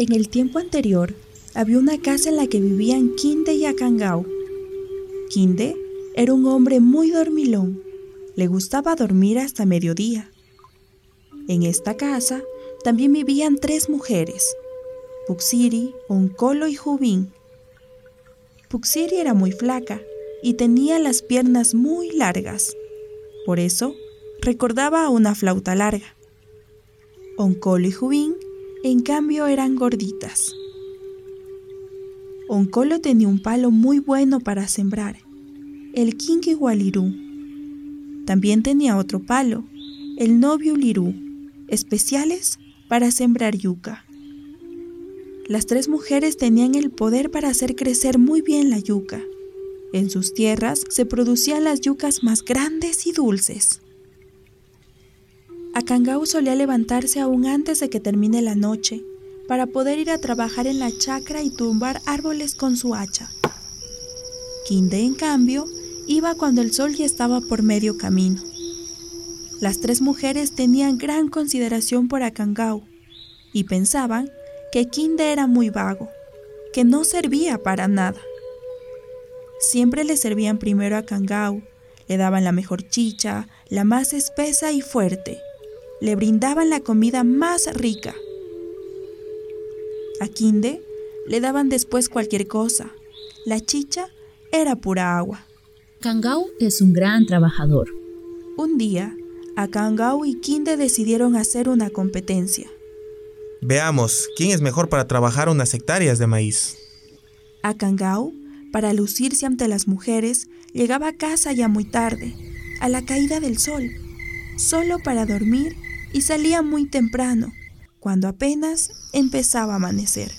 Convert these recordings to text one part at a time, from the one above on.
En el tiempo anterior, había una casa en la que vivían Kinde y Akangao. Kinde era un hombre muy dormilón. Le gustaba dormir hasta mediodía. En esta casa también vivían tres mujeres, Puxiri, Oncolo y Jubín. Puxiri era muy flaca y tenía las piernas muy largas. Por eso, recordaba a una flauta larga. Oncolo y Jubín, en cambio, eran gorditas. Oncolo tenía un palo muy bueno para sembrar, el Walirú. También tenía otro palo, el novio Lirú, especiales para sembrar yuca. Las tres mujeres tenían el poder para hacer crecer muy bien la yuca. En sus tierras se producían las yucas más grandes y dulces. Akangau solía levantarse aún antes de que termine la noche para poder ir a trabajar en la chacra y tumbar árboles con su hacha. Kinde, en cambio, iba cuando el sol ya estaba por medio camino. Las tres mujeres tenían gran consideración por Akangau y pensaban que Kinde era muy vago, que no servía para nada. Siempre le servían primero a Kangao, le daban la mejor chicha, la más espesa y fuerte, le brindaban la comida más rica. A Kinde le daban después cualquier cosa. La chicha era pura agua. Kangao es un gran trabajador. Un día, Akangao y Kinde decidieron hacer una competencia. Veamos, ¿quién es mejor para trabajar unas hectáreas de maíz? Akangao, para lucirse ante las mujeres, llegaba a casa ya muy tarde, a la caída del sol, solo para dormir y salía muy temprano, cuando apenas empezaba a amanecer.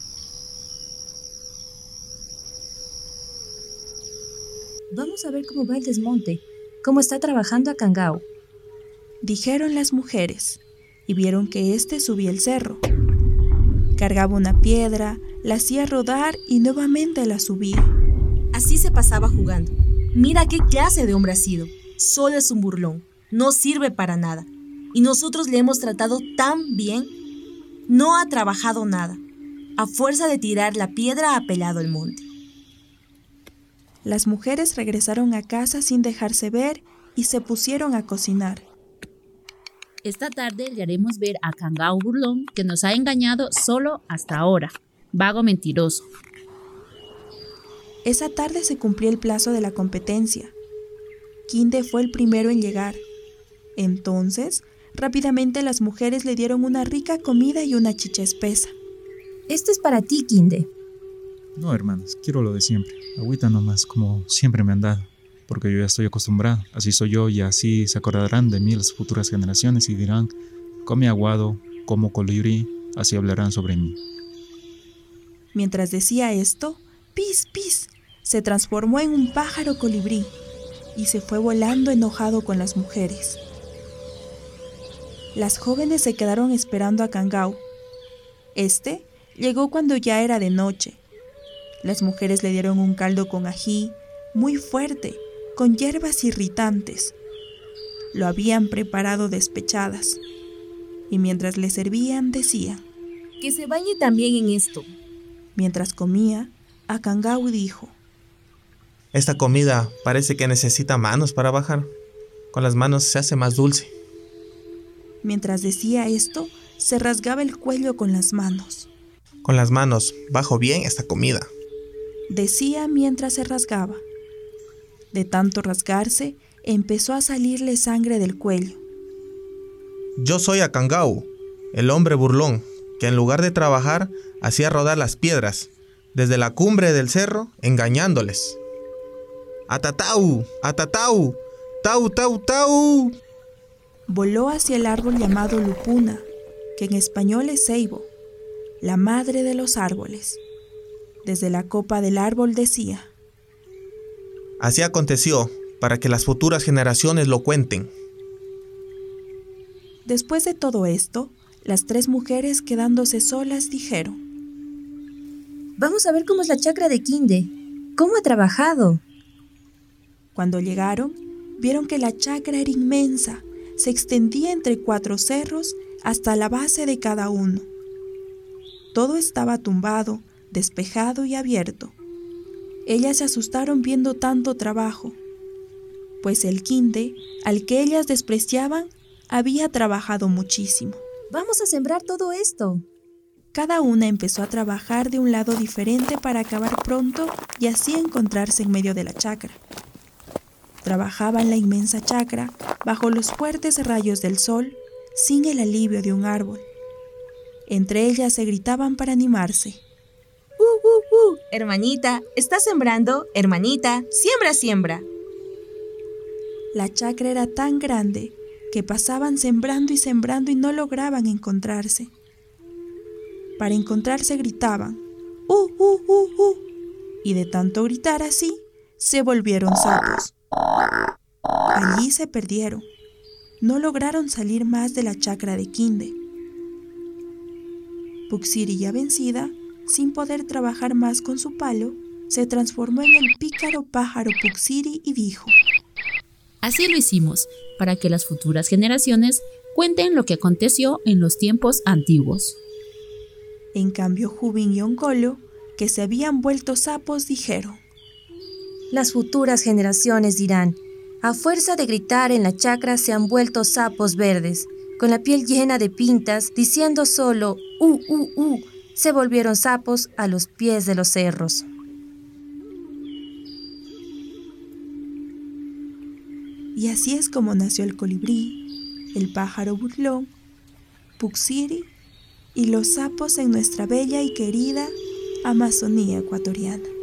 Vamos a ver cómo va el desmonte, cómo está trabajando a Kangao. Dijeron las mujeres, y vieron que éste subía el cerro. Cargaba una piedra, la hacía rodar y nuevamente la subía. Así se pasaba jugando. Mira qué clase de hombre ha sido. Solo es un burlón. No sirve para nada y nosotros le hemos tratado tan bien, no ha trabajado nada. A fuerza de tirar la piedra ha pelado el monte. Las mujeres regresaron a casa sin dejarse ver y se pusieron a cocinar. Esta tarde le haremos ver a Kangao Burlón que nos ha engañado solo hasta ahora. Vago mentiroso. Esa tarde se cumplió el plazo de la competencia. Kinde fue el primero en llegar. Entonces Rápidamente las mujeres le dieron una rica comida y una chicha espesa. Esto es para ti, Kinde. No, hermanas, quiero lo de siempre. Agüita nomás, como siempre me han dado. Porque yo ya estoy acostumbrado. Así soy yo y así se acordarán de mí las futuras generaciones y dirán, come aguado, como colibrí, así hablarán sobre mí. Mientras decía esto, Pis Pis se transformó en un pájaro colibrí y se fue volando enojado con las mujeres. Las jóvenes se quedaron esperando a Kangao. Este llegó cuando ya era de noche. Las mujeres le dieron un caldo con ají, muy fuerte, con hierbas irritantes. Lo habían preparado despechadas. Y mientras le servían, decía: Que se bañe también en esto. Mientras comía, Akangao dijo: Esta comida parece que necesita manos para bajar. Con las manos se hace más dulce. Mientras decía esto, se rasgaba el cuello con las manos. Con las manos, bajo bien esta comida. Decía mientras se rasgaba. De tanto rasgarse, empezó a salirle sangre del cuello. Yo soy Akangau, el hombre burlón, que en lugar de trabajar hacía rodar las piedras desde la cumbre del cerro, engañándoles. ¡Atatau! ¡Atatau! ¡Tau, tau, tau! Voló hacia el árbol llamado lupuna, que en español es ceibo, la madre de los árboles. Desde la copa del árbol decía, Así aconteció, para que las futuras generaciones lo cuenten. Después de todo esto, las tres mujeres quedándose solas dijeron, Vamos a ver cómo es la chacra de Kinde. ¿Cómo ha trabajado? Cuando llegaron, vieron que la chacra era inmensa se extendía entre cuatro cerros hasta la base de cada uno. Todo estaba tumbado, despejado y abierto. Ellas se asustaron viendo tanto trabajo, pues el quinde, al que ellas despreciaban, había trabajado muchísimo. Vamos a sembrar todo esto. Cada una empezó a trabajar de un lado diferente para acabar pronto y así encontrarse en medio de la chacra. Trabajaban la inmensa chacra bajo los fuertes rayos del sol, sin el alivio de un árbol. Entre ellas se gritaban para animarse. ¡Uh, uh, uh! Hermanita, ¿estás sembrando? Hermanita, siembra, siembra. La chacra era tan grande que pasaban sembrando y sembrando y no lograban encontrarse. Para encontrarse gritaban, ¡uh, uh, uh, uh! Y de tanto gritar así, se volvieron sapos. Allí se perdieron. No lograron salir más de la chacra de Kinde. Puxiri ya vencida, sin poder trabajar más con su palo, se transformó en el pícaro pájaro Puxiri y dijo, Así lo hicimos, para que las futuras generaciones cuenten lo que aconteció en los tiempos antiguos. En cambio, Jubin y Oncolo, que se habían vuelto sapos, dijeron, Las futuras generaciones dirán, a fuerza de gritar en la chacra se han vuelto sapos verdes, con la piel llena de pintas, diciendo solo, uh, uh, uh, se volvieron sapos a los pies de los cerros. Y así es como nació el colibrí, el pájaro burlón, Puxiri y los sapos en nuestra bella y querida Amazonía ecuatoriana.